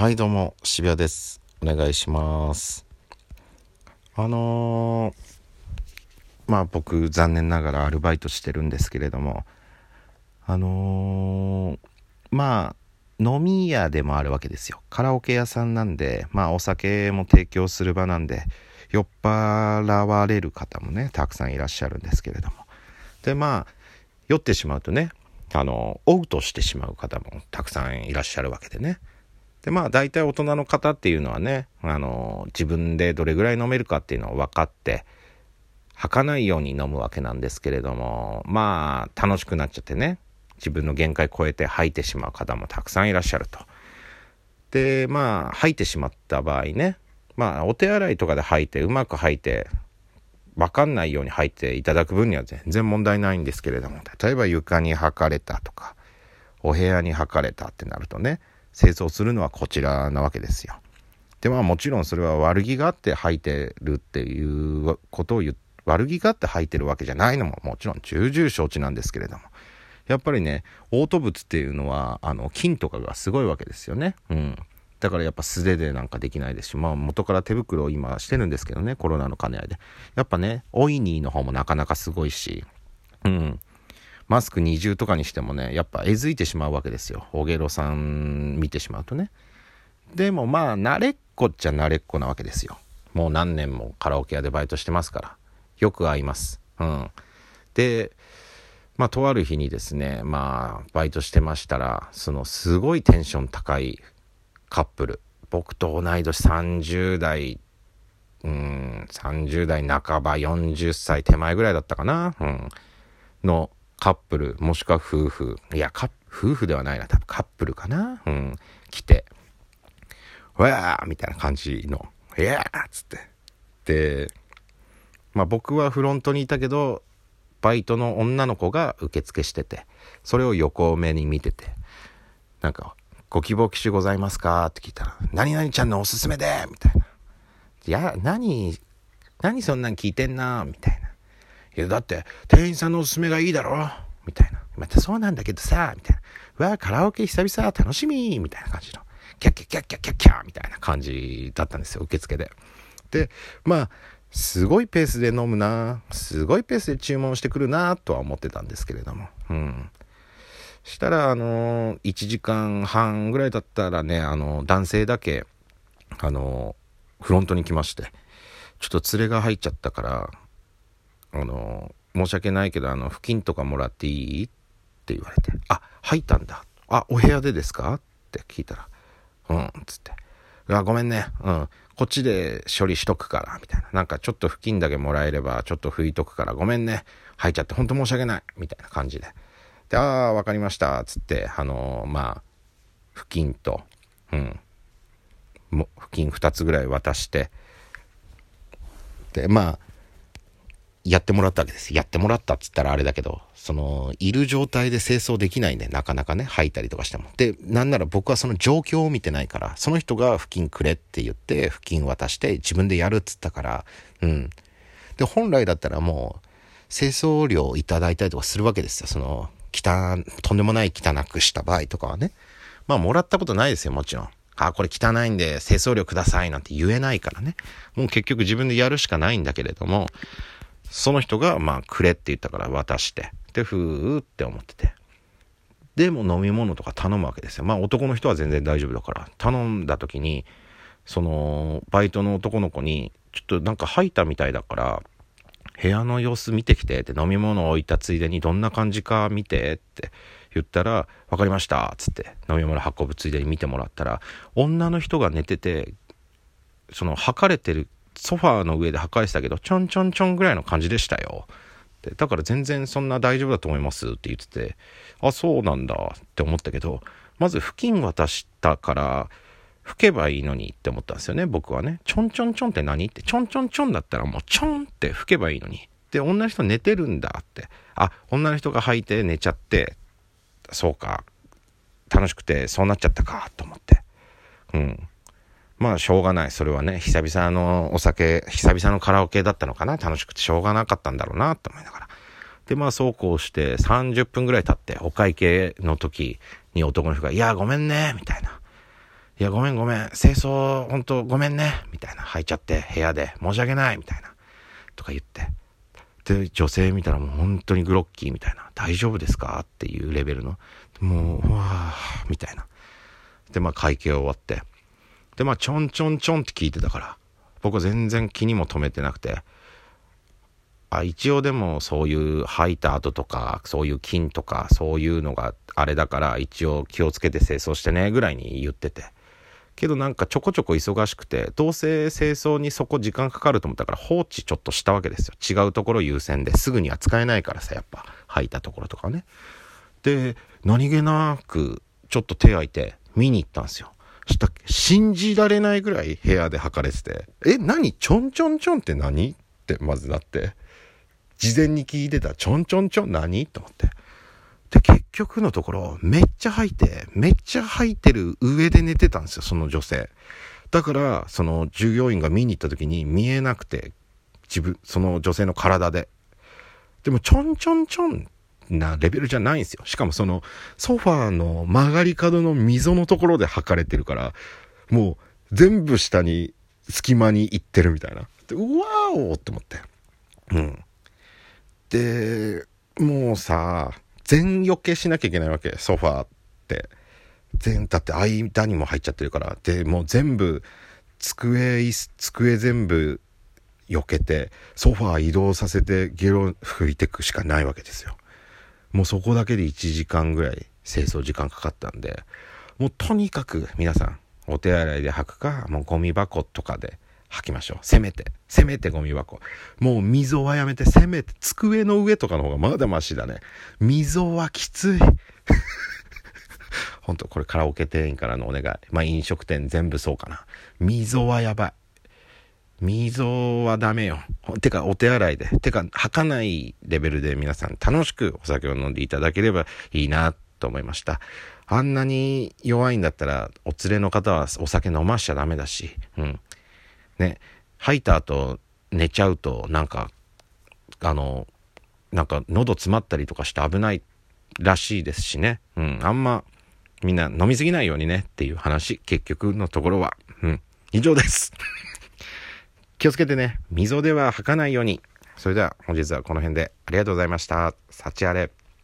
はいどうも渋谷です。お願いします。あのー、まあ僕残念ながらアルバイトしてるんですけれどもあのー、まあ飲み屋でもあるわけですよ。カラオケ屋さんなんでまあお酒も提供する場なんで酔っ払われる方もねたくさんいらっしゃるんですけれども。でまあ酔ってしまうとねあの、嘔吐してしまう方もたくさんいらっしゃるわけでね。で、まあ大体大人の方っていうのはね、あの、自分でどれぐらい飲めるかっていうのを分かって、吐かないように飲むわけなんですけれども、まあ楽しくなっちゃってね、自分の限界超えて吐いてしまう方もたくさんいらっしゃると。で、まあ吐いてしまった場合ね、まあお手洗いとかで吐いて、うまく吐いて、分かんないように入っていただく分には全然問題ないんですけれども例えば床に履かれたとかお部屋に履かれたってなるとね清掃するのはこちらなわけですよ。でまあもちろんそれは悪気があって履いてるっていうことを言悪気があって履いてるわけじゃないのももちろん重々承知なんですけれどもやっぱりね嘔吐物っていうのはあの菌とかがすごいわけですよね。うんだからやっぱ素手でなんかできないですし、まあ元から手袋を今してるんですけどね、コロナの兼ね合いで。やっぱね、オイニーの方もなかなかすごいし、うん。マスク二重とかにしてもね、やっぱえずいてしまうわけですよ。おげろさん見てしまうとね。でもまあ、慣れっこっちゃ慣れっこなわけですよ。もう何年もカラオケ屋でバイトしてますから。よく会います。うん。で、まあ、とある日にですね、まあ、バイトしてましたら、その、すごいテンション高いカップル僕と同い年30代うん30代半ば40歳手前ぐらいだったかな、うん、のカップルもしくは夫婦いや夫婦ではないな多分カップルかな、うん、来て「うわー!」みたいな感じの「いやー!」っつってでまあ僕はフロントにいたけどバイトの女の子が受付しててそれを横目に見ててなんかご希望機種ございますか？って聞いたら、何々ちゃんのおすすめでみたいな。いや、何、何そんなん聞いてんなみたいな。いや、だって、店員さんのおすすめがいいだろ？みたいな。またそうなんだけどさ、みたいな。うわ、カラオケ久々楽しみみたいな感じの。キャッキャキャッキャッキャッキャみたいな感じだったんですよ、受付で。で、まあ、すごいペースで飲むなすごいペースで注文してくるなとは思ってたんですけれども。うん。したら、あのー、1時間半ぐらいだったらね、あのー、男性だけ、あのー、フロントに来まして、ちょっと連れが入っちゃったから、あの申し訳ないけど、あの、付近とかもらっていい？って言われて、あ、入ったんだ。あ、お部屋でですか？って聞いたら、うん、つって。あ、ごめんね。うん。こっちで処理しとくから、みたいな。なんかちょっと付近だけもらえれば、ちょっと拭いとくから、ごめんね。入っちゃって、ほんと申し訳ない。みたいな感じで。で、ああ、わかりました。つって、あのー、まあ、布巾と、うん、も布巾2つぐらい渡して、で、まあ、やってもらったわけです。やってもらったっつったらあれだけど、その、いる状態で清掃できないんで、なかなかね、吐いたりとかしても。で、なんなら僕はその状況を見てないから、その人が布巾くれって言って、布巾渡して自分でやるっつったから、うん。で、本来だったらもう、清掃料いただいたりとかするわけですよ。その、汚、とんでもない汚くした場合とかはね。まあ、もらったことないですよ、もちろん。あ、これ汚いんで清掃料くださいなんて言えないからね。もう結局自分でやるしかないんだけれども、その人が、まあ、くれって言ったから渡して、で、ふーって思ってて。でも飲み物とか頼むわけですよ。まあ男の人は全然大丈夫だから。頼んだ時に、その、バイトの男の子に、ちょっとなんか吐いたみたいだから、部屋の様子見てきてって飲み物を置いたついでにどんな感じか見てって言ったら分かりましたっつって飲み物運ぶついでに見てもらったら女の人が寝ててその測れてるソファーの上で測れてたけどちょんちょんちょんぐらいの感じでしたよでだから全然そんな大丈夫だと思いますって言っててあそうなんだって思ったけどまず付近渡したから吹けばいいのにって思ったんですよね、僕はね。ちょんちょんちょんって何って、ちょんちょんちょんだったらもうちょんって吹けばいいのに。で、女の人寝てるんだって。あ、女の人が履いて寝ちゃって、そうか、楽しくてそうなっちゃったか、と思って。うん。まあ、しょうがない。それはね、久々のお酒、久々のカラオケだったのかな。楽しくてしょうがなかったんだろうな、と思いながら。で、まあ、そうこうして30分ぐらい経って、お会計の時に男の人が、いや、ごめんね、みたいな。いや、ごめんごめん、清掃、ほんとごめんね、みたいな、吐いちゃって、部屋で、申し訳ない、みたいな、とか言って。で、女性見たらもう本当にグロッキーみたいな、大丈夫ですか？っていうレベルの、もう、うわー、みたいな。で、まあ会計終わって。で、まあちょんちょんちょんって聞いてたから、僕は全然気にも留めてなくて、あ一応でもそういう吐いた後とかそういう菌とかそういうのがあれだから一応気をつけて清掃してねぐらいに言ってて。けどなんかちょこちょこ忙しくてどうせ清掃にそこ時間かかると思ったから放置ちょっとしたわけですよ。違うところ優先ですぐには使えないからさやっぱ吐いたところとかね。で何気なくちょっと手空いて見に行ったんですよ。した信じられないぐらい部屋で履かれてて。え何？ちょんちょんちょんって何？ってまずなって。事前に聞いてた。ちょんちょんちょん何？と思って。で、結局のところ、めっちゃ吐いて、めっちゃ吐いてる上で寝てたんですよ、その女性。だから、その従業員が見に行った時に見えなくて、自分、その女性の体で。でも、ちょんちょんちょんなレベルじゃないんですよ。しかもその、ソファーの曲がり角の溝のところで吐かれてるから、もう、全部下に、隙間に行ってるみたいな。で、うわーおって思って。うん。で、もうさ、全余計しなきゃいけないわけ、ソファーって。全、だって間にも入っちゃってるから。で、もう全部、机、椅子机全部避けて、ソファー移動させてゲロ拭いてくしかないわけですよ。もうそこだけで1時間ぐらい清掃時間かかったんで、もうとにかく皆さん、お手洗いで履くか、もうゴミ箱とかで吐きましょう。せめて。せめてゴミ箱。もう溝はやめて、せめて、机の上とかの方がまだマシだね。溝はきつい。ほんと、これカラオケ店員からのお願い。まあ飲食店全部そうかな。溝はやばい。溝はダメよ。てか、お手洗いで。てか、吐かないレベルで皆さん楽しくお酒を飲んでいただければいいなと思いました。あんなに弱いんだったら、お連れの方はお酒飲ましちゃダメだし、うん。ね、吐いた後寝ちゃうとなんかあのなんか喉詰まったりとかして危ないらしいですしね、うん、あんまみんな飲みすぎないようにねっていう話結局のところは、うん、以上です気をつけてね。溝では吐かないように。それでは本日はこの辺で。ありがとうございました。幸あれ。